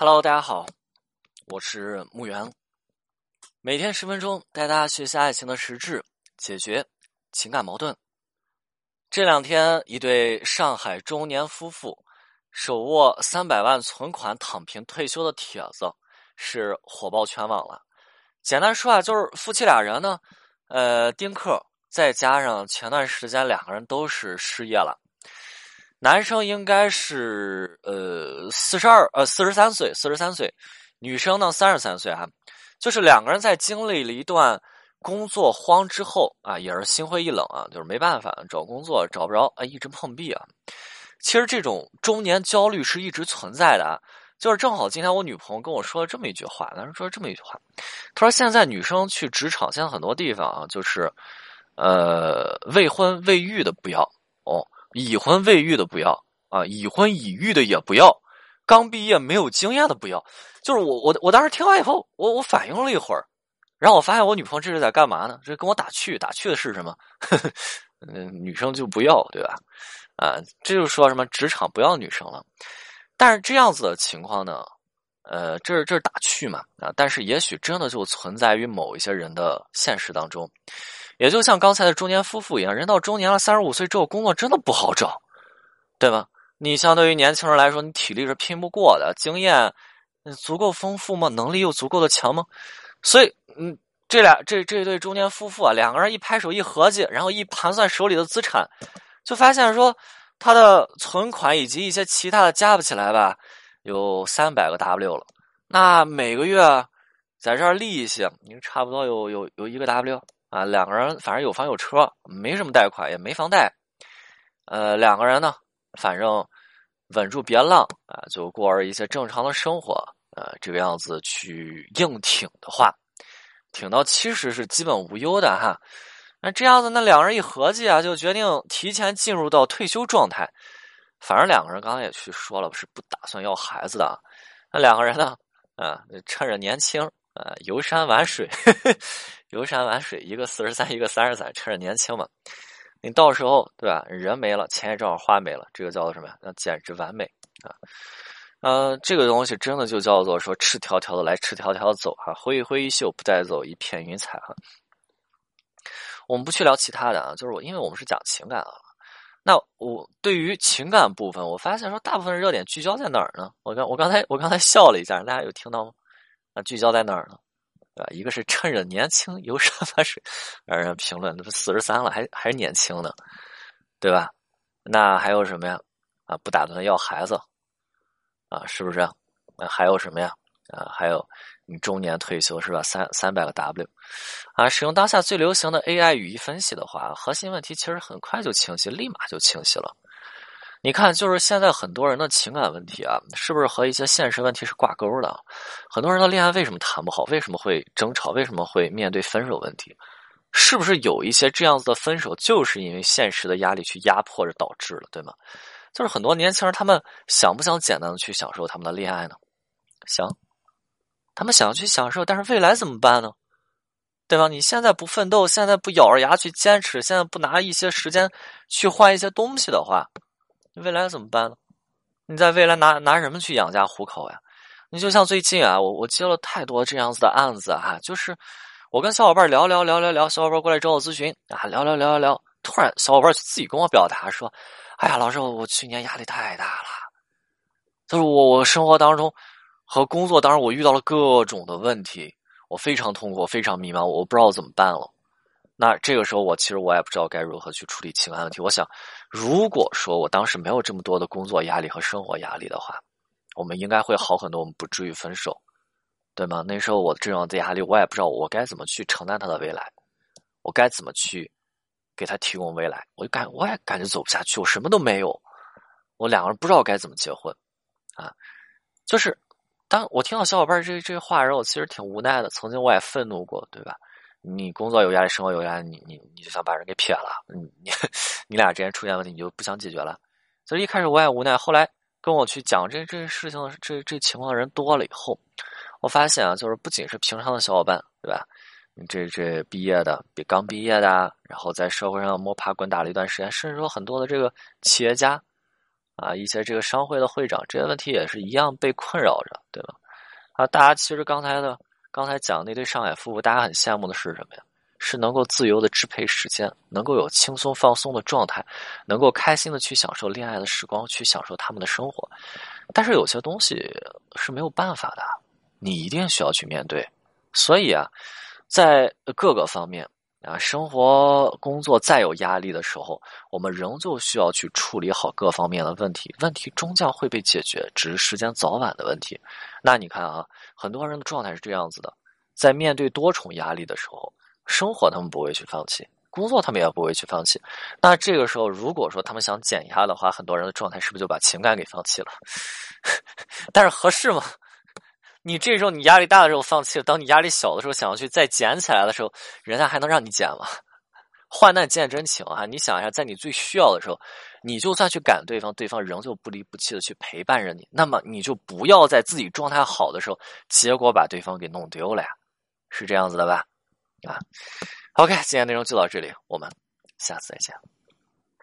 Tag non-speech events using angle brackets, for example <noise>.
Hello，大家好，我是木源。每天十分钟，带大家学习爱情的实质，解决情感矛盾。这两天，一对上海中年夫妇手握三百万存款躺平退休的帖子是火爆全网了。简单说啊，就是夫妻俩人呢，呃，丁克，再加上前段时间两个人都是失业了。男生应该是呃四十二呃四十三岁四十三岁，女生呢三十三岁啊，就是两个人在经历了一段工作荒之后啊，也是心灰意冷啊，就是没办法找工作找不着啊，一直碰壁啊。其实这种中年焦虑是一直存在的啊，就是正好今天我女朋友跟我说了这么一句话，她说了这么一句话，她说现在女生去职场，现在很多地方啊，就是呃未婚未育的不要哦。已婚未育的不要啊，已婚已育的也不要，刚毕业没有经验的不要。就是我我我当时听完以后，我我反应了一会儿，然后我发现我女朋友这是在干嘛呢？这跟我打趣，打趣的是什么？<laughs> 嗯，女生就不要对吧？啊，这就说什么职场不要女生了。但是这样子的情况呢，呃，这是这是打趣嘛啊？但是也许真的就存在于某一些人的现实当中。也就像刚才的中年夫妇一样，人到中年了，三十五岁之后工作真的不好找，对吧？你相对于年轻人来说，你体力是拼不过的，经验足够丰富吗？能力又足够的强吗？所以，嗯，这俩这这对中年夫妇啊，两个人一拍手一合计，然后一盘算手里的资产，就发现说他的存款以及一些其他的加不起来吧，有三百个 W 了。那每个月在这儿利息，你差不多有有有一个 W。啊，两个人反正有房有车，没什么贷款，也没房贷。呃，两个人呢，反正稳住别浪啊，就过着一些正常的生活。呃，这个样子去硬挺的话，挺到七十是基本无忧的哈。那这样子，那两人一合计啊，就决定提前进入到退休状态。反正两个人刚刚也去说了，是不打算要孩子的。那两个人呢，啊，趁着年轻啊，游山玩水。<laughs> 游山玩水，一个四十三，一个三十三，趁着年轻嘛。你到时候对吧？人没了，钱也正好花没了，这个叫做什么呀？那简直完美啊！呃，这个东西真的就叫做说赤条条的来，赤条条的走哈，挥一挥衣袖，不带走一片云彩哈。我们不去聊其他的啊，就是我，因为我们是讲情感啊。那我对于情感部分，我发现说大部分热点聚焦在哪儿呢？我刚我刚才我刚才笑了一下，大家有听到吗？啊，聚焦在哪儿呢？对吧？一个是趁着年轻 <laughs> 游山玩水，让人评论，那不四十三了，还还是年轻呢，对吧？那还有什么呀？啊，不打算要孩子啊，是不是？那还有什么呀？啊，还有你中年退休是吧？三三百个 W 啊，使用当下最流行的 AI 语义分析的话，核心问题其实很快就清晰，立马就清晰了。你看，就是现在很多人的情感问题啊，是不是和一些现实问题是挂钩的？很多人的恋爱为什么谈不好？为什么会争吵？为什么会面对分手问题？是不是有一些这样子的分手，就是因为现实的压力去压迫着导致了，对吗？就是很多年轻人，他们想不想简单的去享受他们的恋爱呢？想，他们想去享受，但是未来怎么办呢？对吧？你现在不奋斗，现在不咬着牙去坚持，现在不拿一些时间去换一些东西的话。未来怎么办呢？你在未来拿拿什么去养家糊口呀？你就像最近啊，我我接了太多这样子的案子哈，就是我跟小伙伴聊聊聊聊聊，小伙伴过来找我咨询啊，聊聊聊聊聊，突然小伙伴就自己跟我表达说：“哎呀，老师，我我去年压力太大了，就是我我生活当中和工作当中我遇到了各种的问题，我非常痛苦，非常迷茫，我不知道怎么办了。”那这个时候，我其实我也不知道该如何去处理情感问题。我想，如果说我当时没有这么多的工作压力和生活压力的话，我们应该会好很多，我们不至于分手，对吗？那时候我这样的压力，我也不知道我该怎么去承担他的未来，我该怎么去给他提供未来，我就感我也感觉走不下去，我什么都没有，我两个人不知道该怎么结婚，啊，就是当我听到小伙伴这这话时候，我其实挺无奈的。曾经我也愤怒过，对吧？你工作有压力，生活有压力，你你你就想把人给撇了，你你 <laughs> 你俩之间出现问题，你就不想解决了。所以一开始我也无奈，后来跟我去讲这这事情这这情况的人多了以后，我发现啊，就是不仅是平常的小伙伴，对吧？这这毕业的，比刚毕业的，然后在社会上摸爬滚打了一段时间，甚至说很多的这个企业家啊，一些这个商会的会长，这些问题也是一样被困扰着，对吧？啊，大家其实刚才的刚才讲那对上海夫妇，大家很羡慕的是什么呀？是能够自由的支配时间，能够有轻松放松的状态，能够开心的去享受恋爱的时光，去享受他们的生活。但是有些东西是没有办法的，你一定需要去面对。所以啊，在各个方面啊，生活、工作再有压力的时候，我们仍旧需要去处理好各方面的问题。问题终将会被解决，只是时间早晚的问题。那你看啊，很多人的状态是这样子的：在面对多重压力的时候。生活他们不会去放弃，工作他们也不会去放弃。那这个时候，如果说他们想减压的话，很多人的状态是不是就把情感给放弃了？<laughs> 但是合适吗？你这时候你压力大的时候放弃了，当你压力小的时候想要去再捡起来的时候，人家还能让你捡吗？<laughs> 患难见真情啊！你想一下，在你最需要的时候，你就算去赶对方，对方仍旧不离不弃的去陪伴着你。那么你就不要在自己状态好的时候，结果把对方给弄丢了呀，是这样子的吧？啊，OK，今天内容就到这里，我们下次再见。